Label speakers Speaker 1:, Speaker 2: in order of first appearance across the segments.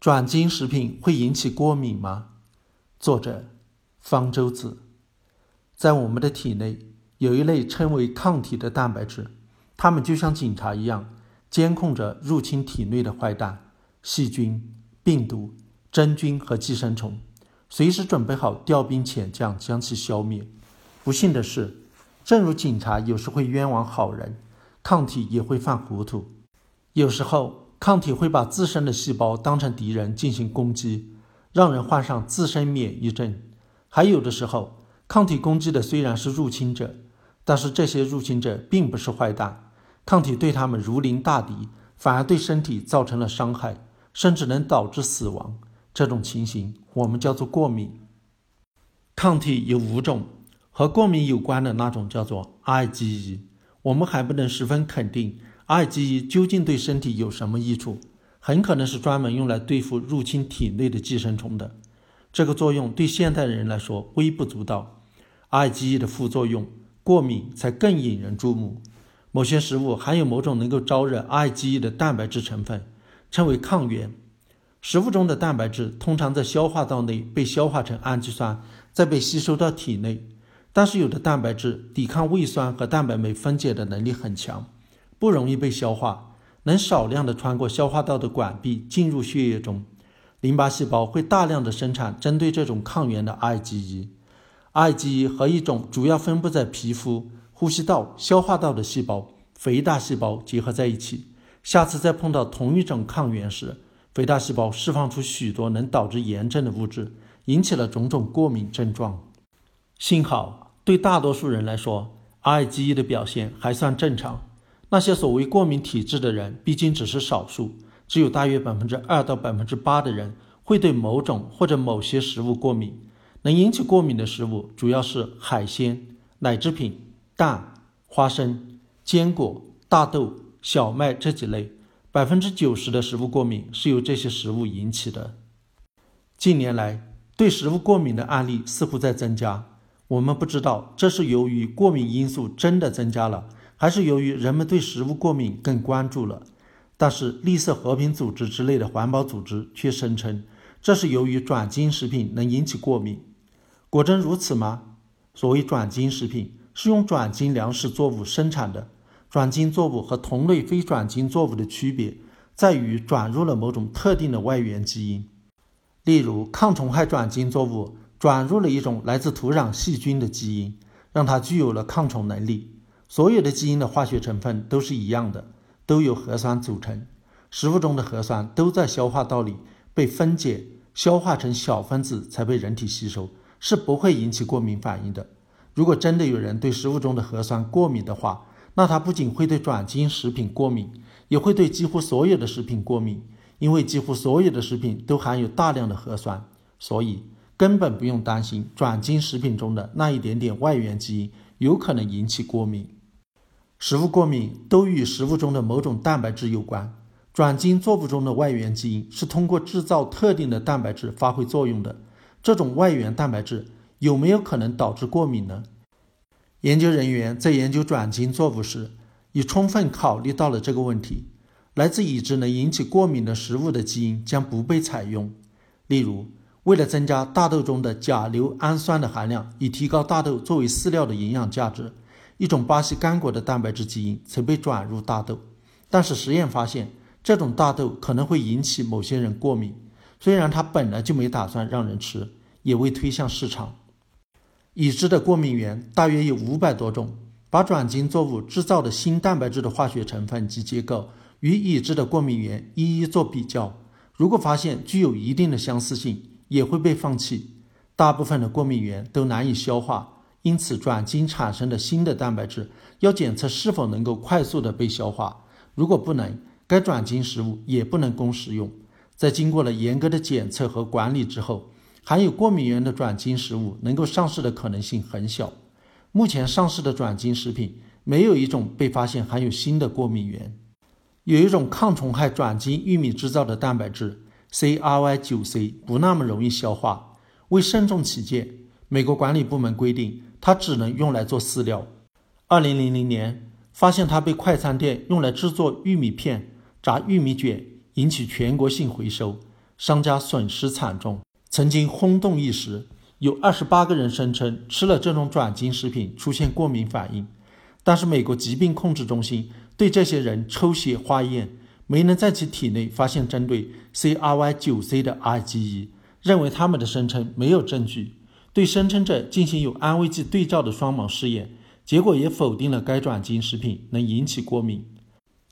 Speaker 1: 转基因食品会引起过敏吗？作者方舟子。在我们的体内有一类称为抗体的蛋白质，它们就像警察一样，监控着入侵体内的坏蛋、细菌、病毒、真菌和寄生虫，随时准备好调兵遣将将其消灭。不幸的是，正如警察有时会冤枉好人，抗体也会犯糊涂，有时候。抗体会把自身的细胞当成敌人进行攻击，让人患上自身免疫症。还有的时候，抗体攻击的虽然是入侵者，但是这些入侵者并不是坏蛋，抗体对他们如临大敌，反而对身体造成了伤害，甚至能导致死亡。这种情形我们叫做过敏。抗体有五种，和过敏有关的那种叫做 IgE，我们还不能十分肯定。IgE 究竟对身体有什么益处？很可能是专门用来对付入侵体内的寄生虫的。这个作用对现代人来说微不足道。IgE 的副作用，过敏才更引人注目。某些食物含有某种能够招惹 IgE 的蛋白质成分，称为抗原。食物中的蛋白质通常在消化道内被消化成氨基酸，再被吸收到体内。但是有的蛋白质抵抗胃酸和蛋白酶分解的能力很强。不容易被消化，能少量的穿过消化道的管壁进入血液中。淋巴细胞会大量的生产针对这种抗原的 IgE。IgE 和一种主要分布在皮肤、呼吸道、消化道的细胞——肥大细胞结合在一起。下次再碰到同一种抗原时，肥大细胞释放出许多能导致炎症的物质，引起了种种过敏症状。幸好，对大多数人来说，IgE 的表现还算正常。那些所谓过敏体质的人，毕竟只是少数，只有大约百分之二到百分之八的人会对某种或者某些食物过敏。能引起过敏的食物主要是海鲜、奶制品、蛋、花生、坚果、大豆、小麦这几类。百分之九十的食物过敏是由这些食物引起的。近年来，对食物过敏的案例似乎在增加。我们不知道这是由于过敏因素真的增加了。还是由于人们对食物过敏更关注了，但是绿色和平组织之类的环保组织却声称这是由于转基因食品能引起过敏。果真如此吗？所谓转基因食品是用转基因粮食作物生产的，转基因作物和同类非转基因作物的区别在于转入了某种特定的外源基因，例如抗虫害转基因作物转入了一种来自土壤细菌的基因，让它具有了抗虫能力。所有的基因的化学成分都是一样的，都由核酸组成。食物中的核酸都在消化道里被分解、消化成小分子，才被人体吸收，是不会引起过敏反应的。如果真的有人对食物中的核酸过敏的话，那他不仅会对转基因食品过敏，也会对几乎所有的食品过敏，因为几乎所有的食品都含有大量的核酸，所以根本不用担心转基因食品中的那一点点外源基因有可能引起过敏。食物过敏都与食物中的某种蛋白质有关。转基因作物中的外源基因是通过制造特定的蛋白质发挥作用的。这种外源蛋白质有没有可能导致过敏呢？研究人员在研究转基因作物时，已充分考虑到了这个问题。来自已知能引起过敏的食物的基因将不被采用。例如，为了增加大豆中的甲硫氨酸的含量，以提高大豆作为饲料的营养价值。一种巴西干果的蛋白质基因曾被转入大豆，但是实验发现，这种大豆可能会引起某些人过敏。虽然它本来就没打算让人吃，也未推向市场。已知的过敏源大约有五百多种。把转基因作物制造的新蛋白质的化学成分及结构与已知的过敏源一一做比较，如果发现具有一定的相似性，也会被放弃。大部分的过敏源都难以消化。因此，转基因产生的新的蛋白质要检测是否能够快速的被消化。如果不能，该转基因食物也不能供食用。在经过了严格的检测和管理之后，含有过敏源的转基因食物能够上市的可能性很小。目前上市的转基因食品没有一种被发现含有新的过敏源。有一种抗虫害转基因玉米制造的蛋白质 CRY9C 不那么容易消化，为慎重起见，美国管理部门规定。它只能用来做饲料。二零零零年，发现它被快餐店用来制作玉米片、炸玉米卷，引起全国性回收。商家损失惨重。曾经轰动一时，有二十八个人声称吃了这种转基因食品出现过敏反应，但是美国疾病控制中心对这些人抽血化验，没能在其体内发现针对 CRY9C 的 IgE，认为他们的声称没有证据。对声称者进行有安慰剂对照的双盲试验，结果也否定了该转基因食品能引起过敏。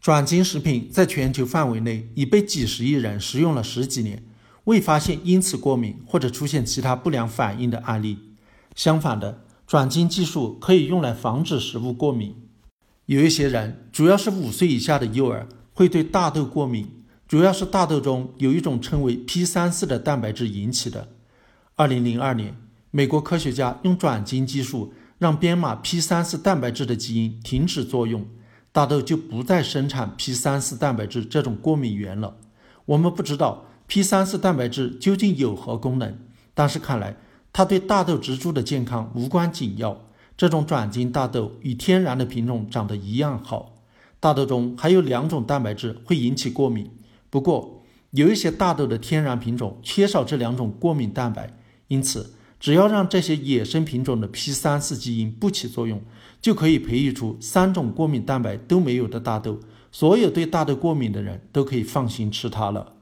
Speaker 1: 转基因食品在全球范围内已被几十亿人食用了十几年。未发现因此过敏或者出现其他不良反应的案例。相反的，转基因技术可以用来防止食物过敏。有一些人，主要是五岁以下的幼儿，会对大豆过敏，主要是大豆中有一种称为 P 三四的蛋白质引起的。二零零二年，美国科学家用转基因技术让编码 P 三四蛋白质的基因停止作用，大豆就不再生产 P 三四蛋白质这种过敏源了。我们不知道。P 三四蛋白质究竟有何功能？但是看来它对大豆植株的健康无关紧要。这种转基因大豆与天然的品种长得一样好。大豆中还有两种蛋白质会引起过敏，不过有一些大豆的天然品种缺少这两种过敏蛋白，因此只要让这些野生品种的 P 三四基因不起作用，就可以培育出三种过敏蛋白都没有的大豆。所有对大豆过敏的人都可以放心吃它了。